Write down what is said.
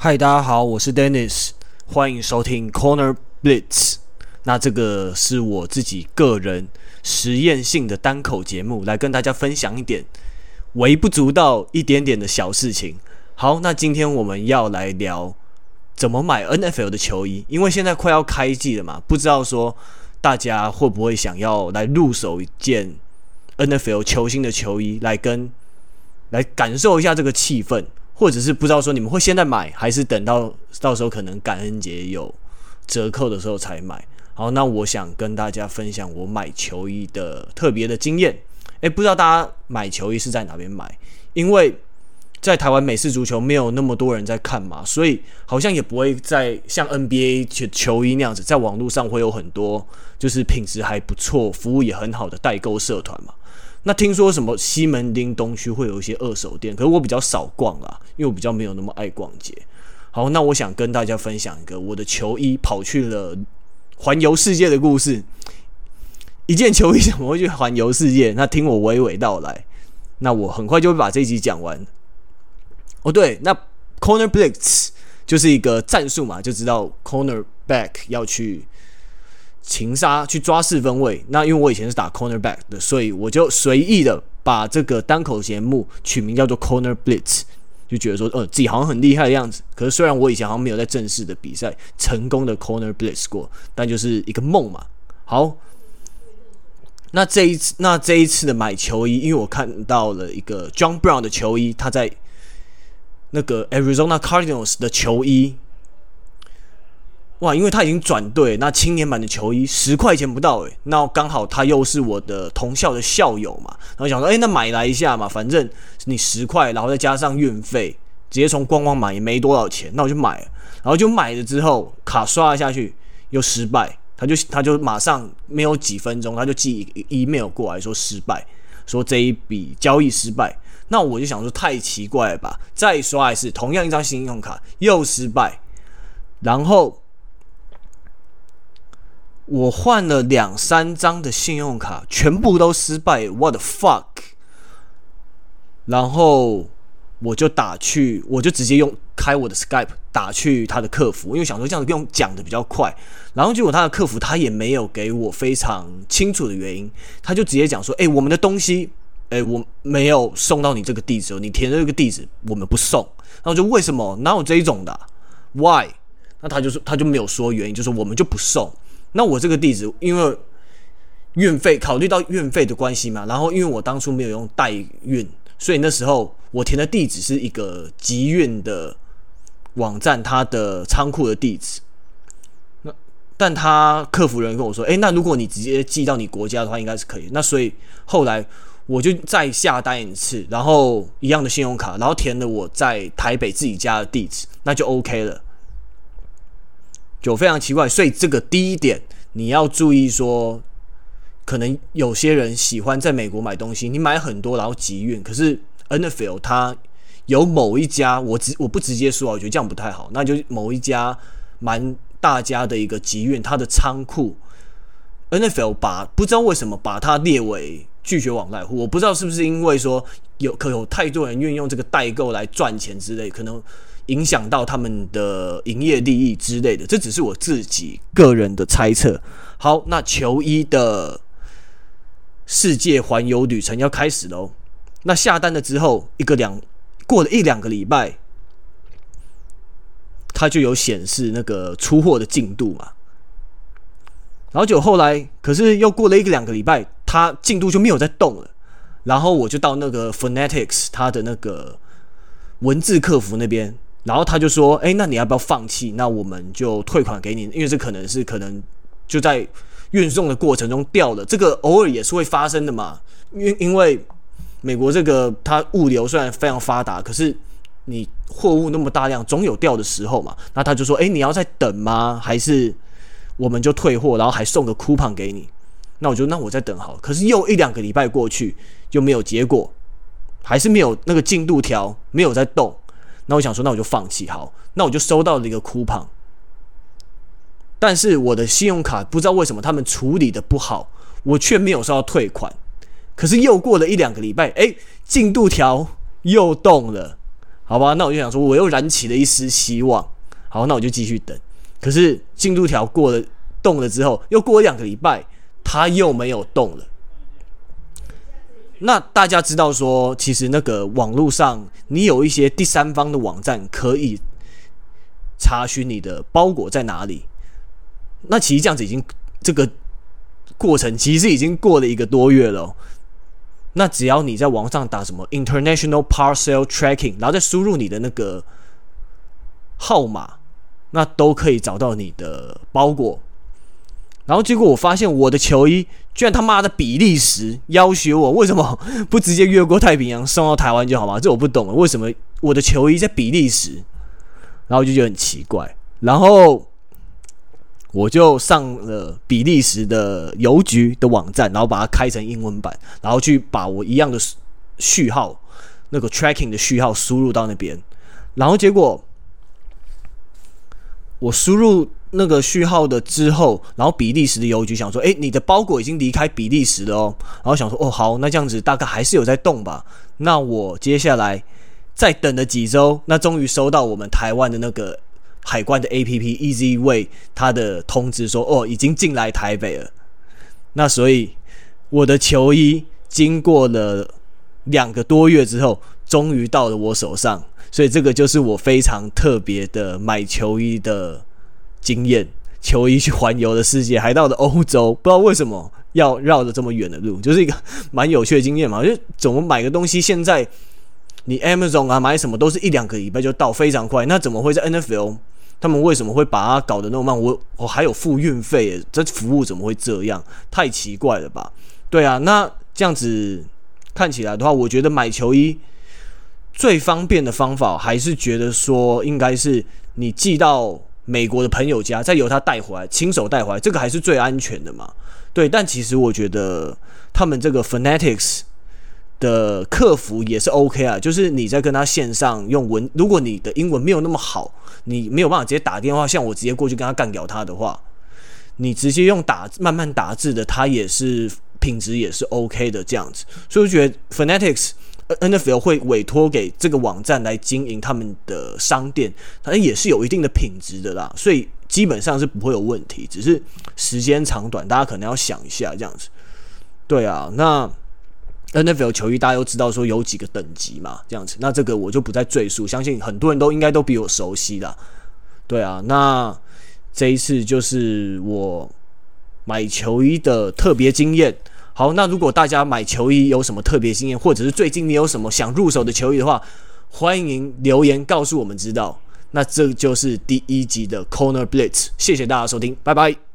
嗨，大家好，我是 Dennis，欢迎收听 Corner Blitz。那这个是我自己个人实验性的单口节目，来跟大家分享一点微不足道一点点的小事情。好，那今天我们要来聊怎么买 NFL 的球衣，因为现在快要开季了嘛，不知道说大家会不会想要来入手一件 NFL 球星的球衣，来跟来感受一下这个气氛。或者是不知道说你们会现在买，还是等到到时候可能感恩节有折扣的时候才买。好，那我想跟大家分享我买球衣的特别的经验。诶，不知道大家买球衣是在哪边买？因为在台湾美式足球没有那么多人在看嘛，所以好像也不会在像 NBA 球衣那样子，在网络上会有很多就是品质还不错、服务也很好的代购社团嘛。那听说什么西门町东区会有一些二手店，可是我比较少逛啦，因为我比较没有那么爱逛街。好，那我想跟大家分享一个我的球衣跑去了环游世界的故事。一件球衣怎么会去环游世界？那听我娓娓道来。那我很快就会把这一集讲完。哦，对，那 Corner Blitz 就是一个战术嘛，就知道 Corner Back 要去。擒杀去抓四分卫，那因为我以前是打 cornerback 的，所以我就随意的把这个单口节目取名叫做 Corner Blitz，就觉得说，呃，自己好像很厉害的样子。可是虽然我以前好像没有在正式的比赛成功的 Corner Blitz 过，但就是一个梦嘛。好，那这一次，那这一次的买球衣，因为我看到了一个 John Brown 的球衣，他在那个 Arizona Cardinals 的球衣。哇，因为他已经转队，那青年版的球衣十块钱不到诶，那刚好他又是我的同校的校友嘛，然后想说，诶，那买来一下嘛，反正你十块，然后再加上运费，直接从官网买也没多少钱，那我就买了，然后就买了之后卡刷了下去又失败，他就他就马上没有几分钟他就寄 email 过来说失败，说这一笔交易失败，那我就想说太奇怪了吧，再刷一次同样一张信用卡又失败，然后。我换了两三张的信用卡，全部都失败。What the fuck？然后我就打去，我就直接用开我的 Skype 打去他的客服，因为想说这样子用讲的比较快。然后结果他的客服他也没有给我非常清楚的原因，他就直接讲说：“哎，我们的东西，哎，我没有送到你这个地址，你填的这个地址我们不送。”然后就为什么？哪有这一种的？Why？那他就说他就没有说原因，就说我们就不送。那我这个地址，因为运费考虑到运费的关系嘛，然后因为我当初没有用代运，所以那时候我填的地址是一个集运的网站，它的仓库的地址。那但他客服人跟我说，诶，那如果你直接寄到你国家的话，应该是可以。那所以后来我就再下单一次，然后一样的信用卡，然后填了我在台北自己家的地址，那就 OK 了。就非常奇怪，所以这个第一点你要注意说，可能有些人喜欢在美国买东西，你买很多然后集运，可是 NFL 它有某一家，我直我不直接说，我觉得这样不太好，那就某一家蛮大家的一个集运，它的仓库。NFL 把不知道为什么把它列为拒绝往来户，我不知道是不是因为说有可有太多人运用这个代购来赚钱之类，可能。影响到他们的营业利益之类的，这只是我自己个人的猜测。好，那球衣的世界环游旅程要开始喽。那下单了之后，一个两过了一两个礼拜，它就有显示那个出货的进度嘛。然后就后来，可是又过了一个两个礼拜，它进度就没有再动了。然后我就到那个 Fanatics 它的那个文字客服那边。然后他就说：“哎，那你要不要放弃？那我们就退款给你，因为这可能是可能就在运送的过程中掉了，这个偶尔也是会发生的嘛。因因为美国这个它物流虽然非常发达，可是你货物那么大量，总有掉的时候嘛。那他就说：哎，你要再等吗？还是我们就退货，然后还送个 coupon 给你？那我就那我再等好。可是又一两个礼拜过去，就没有结果，还是没有那个进度条，没有在动。”那我想说，那我就放弃好。那我就收到了一个 coupon，但是我的信用卡不知道为什么他们处理的不好，我却没有收到退款。可是又过了一两个礼拜，哎，进度条又动了。好吧，那我就想说，我又燃起了一丝希望。好，那我就继续等。可是进度条过了动了之后，又过了两个礼拜，它又没有动了。那大家知道说，其实那个网络上，你有一些第三方的网站可以查询你的包裹在哪里。那其实这样子已经这个过程其实已经过了一个多月了。那只要你在网上打什么 International Parcel Tracking，然后再输入你的那个号码，那都可以找到你的包裹。然后结果我发现我的球衣。居然他妈的比利时要挟我，为什么不直接越过太平洋送到台湾就好吗？这我不懂了，为什么我的球衣在比利时？然后就觉得很奇怪。然后我就上了比利时的邮局的网站，然后把它开成英文版，然后去把我一样的序号，那个 tracking 的序号输入到那边，然后结果我输入。那个序号的之后，然后比利时的邮局想说：“诶，你的包裹已经离开比利时了哦。”然后想说：“哦，好，那这样子大概还是有在动吧。”那我接下来再等了几周，那终于收到我们台湾的那个海关的 APP Easy Way 它的通知说：“哦，已经进来台北了。”那所以我的球衣经过了两个多月之后，终于到了我手上。所以这个就是我非常特别的买球衣的。经验，球衣去环游的世界，还到了欧洲，不知道为什么要绕着这么远的路，就是一个蛮有趣的经验嘛。就怎么买个东西，现在你 Amazon 啊买什么都是一两个礼拜就到，非常快。那怎么会在 NFL？他们为什么会把它搞得那么慢？我我还有付运费，这服务怎么会这样？太奇怪了吧？对啊，那这样子看起来的话，我觉得买球衣最方便的方法，还是觉得说应该是你寄到。美国的朋友家，再由他带回来，亲手带回来，这个还是最安全的嘛？对，但其实我觉得他们这个 Fanatics 的客服也是 OK 啊，就是你在跟他线上用文，如果你的英文没有那么好，你没有办法直接打电话，像我直接过去跟他干掉他的话，你直接用打慢慢打字的，他也是品质也是 OK 的这样子，所以我觉得 Fanatics。NFL 会委托给这个网站来经营他们的商店，反正也是有一定的品质的啦，所以基本上是不会有问题，只是时间长短，大家可能要想一下这样子。对啊，那 NFL 球衣大家都知道说有几个等级嘛，这样子，那这个我就不再赘述，相信很多人都应该都比我熟悉啦。对啊，那这一次就是我买球衣的特别经验。好，那如果大家买球衣有什么特别经验，或者是最近你有什么想入手的球衣的话，欢迎留言告诉我们知道。那这就是第一集的 Corner Blitz，谢谢大家收听，拜拜。